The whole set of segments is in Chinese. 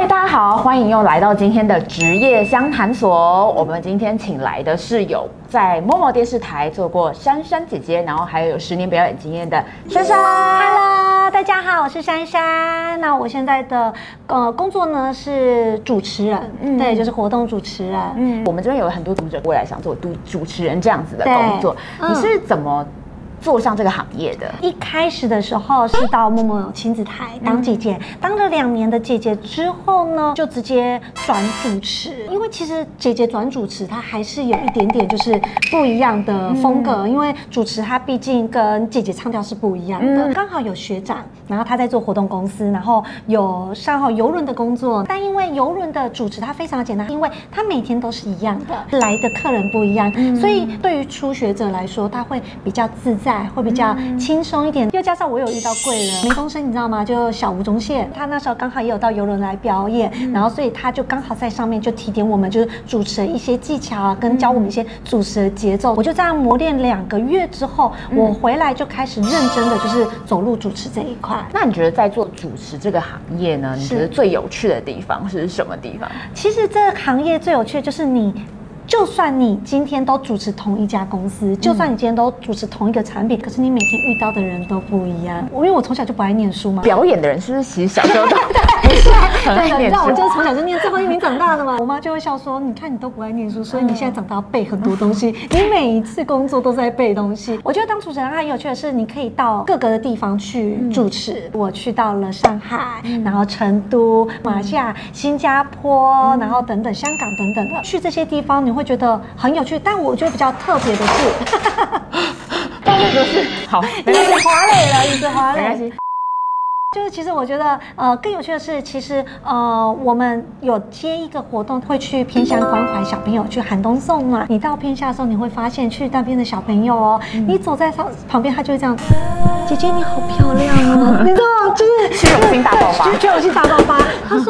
嗨，大家好，欢迎又来到今天的职业相谈所。我们今天请来的是有在 MOMO 电视台做过珊珊姐姐，然后还有有十年表演经验的珊珊。Hello，大家好，我是珊珊。那我现在的呃工作呢是主持人，嗯，对，就是活动主持人。嗯，我们这边有很多读者未来想做主主持人这样子的工作，你是怎么做上这个行业的？一开始的时候是到 MOMO 亲子台当姐姐，嗯、当了两年的姐姐之后呢，就直接转主持。因为其实姐姐转主持，她还是有一点点就是不一样的风格。嗯、因为主持她毕竟跟姐姐唱跳是不一样的。嗯、刚好有学长，然后他在做活动公司，然后有上好游轮的工作。但因为游轮的主持他非常简单，因为他每天都是一样的，来的客人不一样，嗯、所以对于初学者来说，他会比较自在。会比较轻松一点，又加上我有遇到贵人，梅东升你知道吗？就小吴宗宪，他那时候刚好也有到游轮来表演，然后所以他就刚好在上面就提点我们，就是主持的一些技巧啊，跟教我们一些主持的节奏。我就这样磨练两个月之后，我回来就开始认真的就是走入主持这一块。那你觉得在做主持这个行业呢？你觉得最有趣的地方是什么地方？其实这个行业最有趣的就是你。就算你今天都主持同一家公司，就算你今天都主持同一个产品，可是你每天遇到的人都不一样。我因为我从小就不爱念书嘛，表演的人是不是其实小时候都 不是很爱念书？那我就是从小就念最后一名长大的嘛。我妈就会笑说：“你看你都不爱念书，所以你现在长大要背很多东西。你每一次工作都在背东西。”我觉得当主持人很有趣的是，你可以到各个的地方去主持。我去到了上海，然后成都、马来西亚、新加坡，然后等等香港等等的，去这些地方你会。会觉得很有趣，但我觉得比较特别的是，到处都是好，椅子滑垒了，椅子滑垒。就是其实我觉得，呃，更有趣的是，其实呃，我们有接一个活动，会去偏乡关怀小朋友，去寒冬送暖。你到偏乡的时候，你会发现去那边的小朋友哦，嗯、你走在上旁边，他就会这样，姐姐你好漂亮哦，你知道吗？就是虚荣心大爆发，虚荣心大爆发。他说，我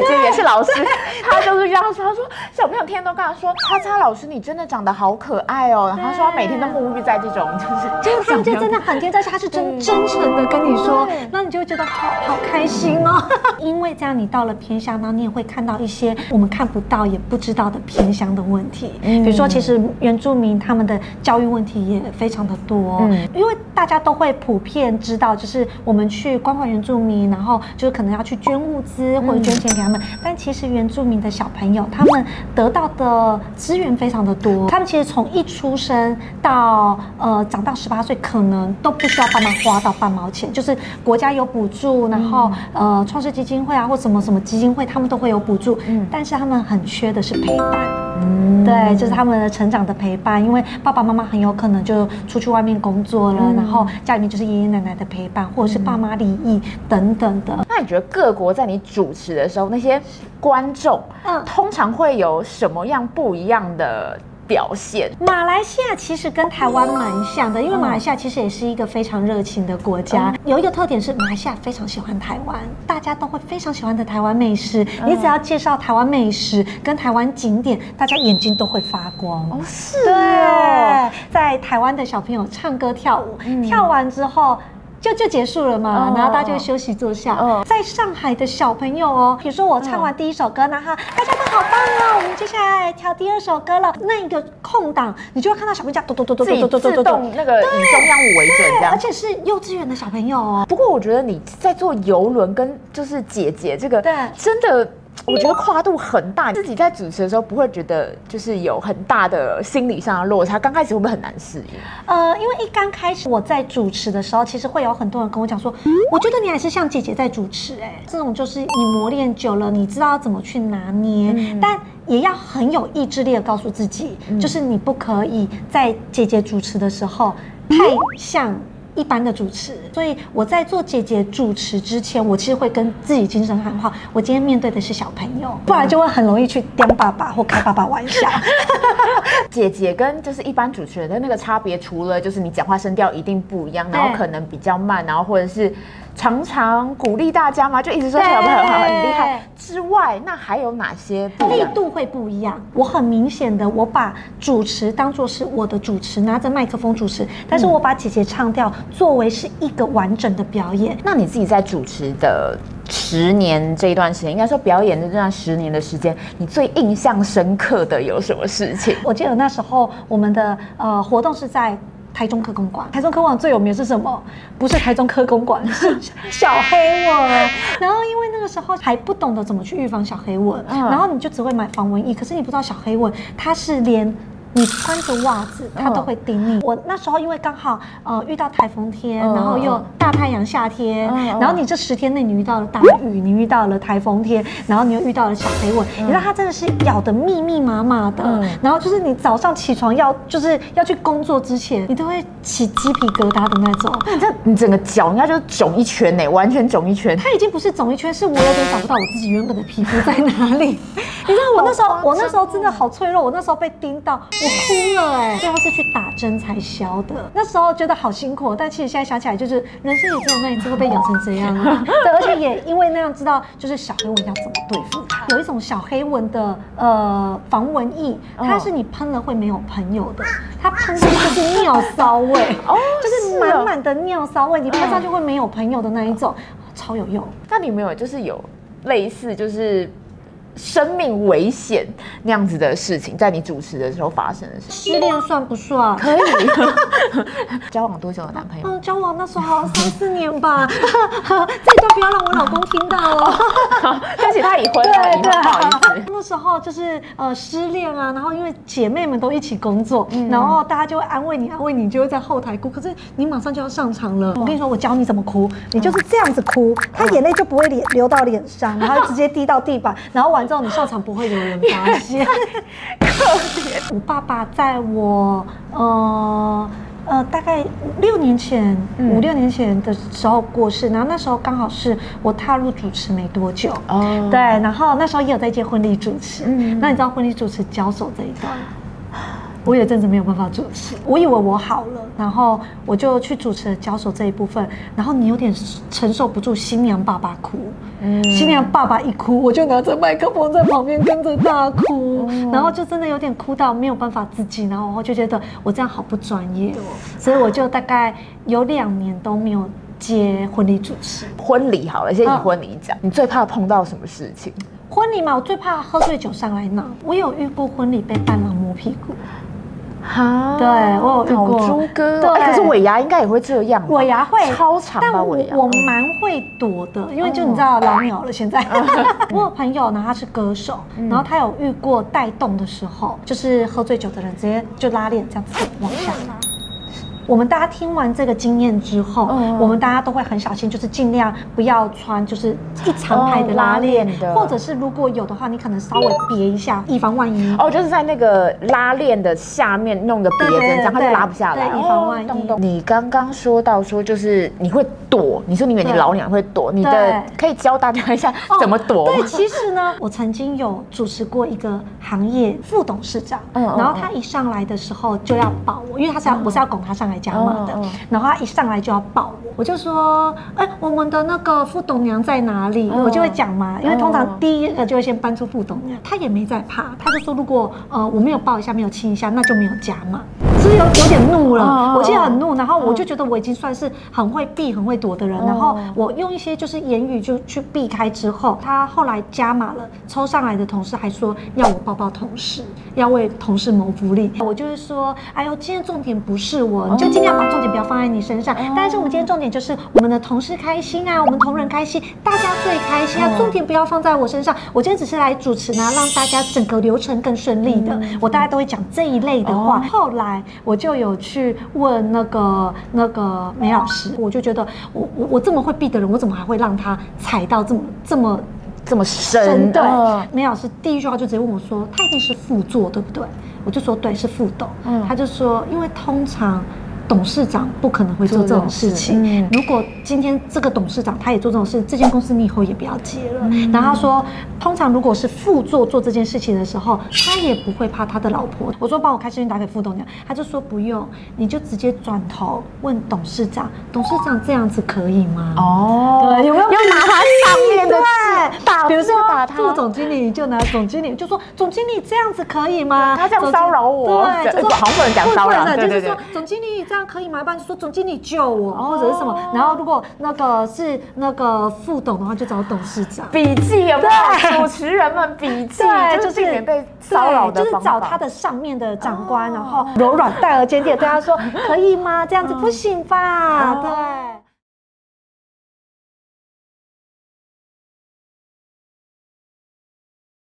姐姐也是老师，他就是这样说。他说，小朋友天天都跟他说，叉叉老师你真的长得好可爱哦。然后他说他每天都沐浴在这种，就是这样，就真的很天真，他是真真诚的跟你说，那你就。会觉得好好开心哦，因为这样你到了偏乡呢，你也会看到一些我们看不到也不知道的偏乡的问题。比如说，其实原住民他们的教育问题也非常的多。嗯，因为大家都会普遍知道，就是我们去关怀原住民，然后就是可能要去捐物资或者捐钱给他们。但其实原住民的小朋友，他们得到的资源非常的多。他们其实从一出生到呃长到十八岁，可能都不需要爸妈花到半毛钱，就是国家有。补助，然后呃，创世基金会啊，或什么什么基金会，他们都会有补助。嗯，但是他们很缺的是陪伴。嗯，对，就是他们的成长的陪伴，因为爸爸妈妈很有可能就出去外面工作了，嗯、然后家里面就是爷爷奶奶的陪伴，或者是爸妈离异等等的。那你觉得各国在你主持的时候，那些观众，嗯，通常会有什么样不一样的？表现马来西亚其实跟台湾蛮像的，因为马来西亚其实也是一个非常热情的国家。有一个特点是，马来西亚非常喜欢台湾，大家都会非常喜欢的台湾美食。你只要介绍台湾美食跟台湾景点，大家眼睛都会发光。哦，是哦，对，在台湾的小朋友唱歌跳舞，跳完之后。就就结束了嘛，然后大家就休息坐下。哦、在上海的小朋友哦，比如说我唱完第一首歌，然后大家都好棒哦，我们接下来跳第二首歌了。那一个空档，你就会看到小朋友咚咚咚咚咚咚咚咚咚，那个以中央舞为准，这样。而且是幼稚园的小朋友哦。不过我觉得你在做游轮跟就是姐姐这个，对，真的。我觉得跨度很大，自己在主持的时候不会觉得就是有很大的心理上的落差。刚开始会不会很难适应？呃，因为一刚开始我在主持的时候，其实会有很多人跟我讲说，我觉得你还是像姐姐在主持，哎，这种就是你磨练久了，你知道要怎么去拿捏，嗯、但也要很有意志力的告诉自己，嗯、就是你不可以在姐姐主持的时候太像。一般的主持，所以我在做姐姐主持之前，我其实会跟自己精神喊话：我今天面对的是小朋友，不然就会很容易去叼爸爸或开爸爸玩笑。姐姐跟就是一般主持人的那个差别，除了就是你讲话声调一定不一样，然后可能比较慢，然后或者是。常常鼓励大家嘛，就一直说小朋友很好，很厉害之外，那还有哪些力度会不一样？我很明显的，我把主持当作是我的主持，拿着麦克风主持，但是我把姐姐唱调作为是一个完整的表演。那你自己在主持的十年这一段时间，应该说表演的这段十年的时间，你最印象深刻的有什么事情？我记得那时候我们的呃活动是在台中科公馆。台中科公馆最有名是什么？不是台中科公馆，是 小黑蚊。然后因为那个时候还不懂得怎么去预防小黑蚊，嗯、然后你就只会买防蚊液，可是你不知道小黑蚊它是连。你穿着袜子，它都会叮你。我那时候因为刚好呃遇到台风天，然后又大太阳夏天，然后你这十天内你遇到了大雨，你遇到了台风天，然后你又遇到了小黑蚊，你知道它真的是咬得密密麻麻的。然后就是你早上起床要就是要去工作之前，你都会起鸡皮疙瘩的那种。你这你整个脚应该就是肿一圈呢，完全肿一圈。它已经不是肿一圈，是我有点找不到我自己原本的皮肤在哪里。你知道我那时候我那时候真的好脆弱，我那时候被叮到。我哭了哎、欸，最后是去打针才消的。那时候觉得好辛苦，但其实现在想起来，就是人生也只有那一次会被咬成这样啊。对，而且也因为那样知道，就是小黑蚊要怎么对付它。有一种小黑蚊的呃防蚊液，它是你喷了会没有朋友的，它喷的就是尿骚味哦，就是满满的尿骚味，你喷上去会没有朋友的那一种，超有用。那你有没有就是有类似就是？生命危险那样子的事情，在你主持的时候发生的事情，失恋算不算？可以。交往多久的男朋友？嗯，交往那时候三四年吧。这段不要让我老公听到哦。而且他已婚了，对对，不好意思。那时候就是呃失恋啊，然后因为姐妹们都一起工作，然后大家就会安慰你，安慰你，就会在后台哭。可是你马上就要上场了，我跟你说，我教你怎么哭，你就是这样子哭，他眼泪就不会流流到脸上，然后直接滴到地板，然后完。知道你上场不会有人发现，可怜。我爸爸在我呃呃大概六年前五六年前的时候过世，然后那时候刚好是我踏入主持没多久。哦，对，然后那时候也有在接婚礼主持，那你知道婚礼主持交手这一段？我有阵子没有办法主持，我以为我好了，然后我就去主持了交手这一部分，然后你有点承受不住新娘爸爸哭，嗯，新娘爸爸一哭，我就拿着麦克风在旁边跟着大哭，嗯，然后就真的有点哭到没有办法自己，然后我就觉得我这样好不专业，所以我就大概有两年都没有接婚礼主持。婚礼好了，先以婚礼讲，你最怕碰到什么事情？婚礼嘛，我最怕喝醉酒上来闹。我有遇过婚礼被伴郎摸屁股。哈，对我有遇过猪哥，对，可是尾牙应该也会这样，尾牙会超长，但我我蛮会躲的，因为就你知道老鸟了现在。我有朋友呢，他是歌手，然后他有遇过带动的时候，就是喝醉酒的人直接就拉链这样子往下。拉。我们大家听完这个经验之后，我们大家都会很小心，就是尽量不要穿就是一长排的拉链的，或者是如果有的话，你可能稍微别一下，以防万一。哦，就是在那个拉链的下面弄个别针，这样它就拉不下来，以防万一。你刚刚说到说就是你会躲，你说你以为你老娘会躲，你的可以教大家一下怎么躲。对，其实呢，我曾经有主持过一个行业副董事长，然后他一上来的时候就要抱我，因为他是要我是要拱他上来。讲嘛的，然后他一上来就要抱我，我就说，哎，我们的那个副董娘在哪里？我就会讲嘛，因为通常第一个就会先搬出副董娘，他也没在怕，他就说，如果呃我没有抱一下，没有亲一下，那就没有加码。是有有点怒了，我现在很怒，然后我就觉得我已经算是很会避、很会躲的人，然后我用一些就是言语就去避开之后，他后来加码了，抽上来的同事还说要我抱抱同事，要为同事谋福利，我就是说，哎呦，今天重点不是我，你就尽量把重点不要放在你身上，但是我们今天重点就是我们的同事开心啊，我们同仁开心，大家最开心啊，重点不要放在我身上，我今天只是来主持呢，让大家整个流程更顺利的，我大家都会讲这一类的话，后来。我就有去问那个那个梅老师，我就觉得我我我这么会避的人，我怎么还会让他踩到这么这么这么深？对，梅老师第一句话就直接问我说：“他一定是副座，对不对？”我就说：“对，是副斗。”嗯，他就说：“因为通常。”董事长不可能会做这种事情。如果今天这个董事长他也做这种事，这间公司你以后也不要接了。然后他说，通常如果是副座做这件事情的时候，他也不会怕他的老婆。我说帮我开视讯打给副董娘，他就说不用，你就直接转头问董事长，董事长这样子可以吗？哦，对，有没有要拿他上面的字打？比如说打他副总经理，你就拿总经理，就说总经理这样子可以吗？他这样骚扰我，对，就说好不能讲骚扰，就是说总经理这样。可以吗？一般说总经理救我，或者是什么。然后如果那个是那个副董的话，就找董事长。笔记有没有？主持人们笔记，就是避免被骚扰的，就是找他的上面的长官，然后柔软、带而坚定，对他说：“可以吗？这样子不行吧？”对。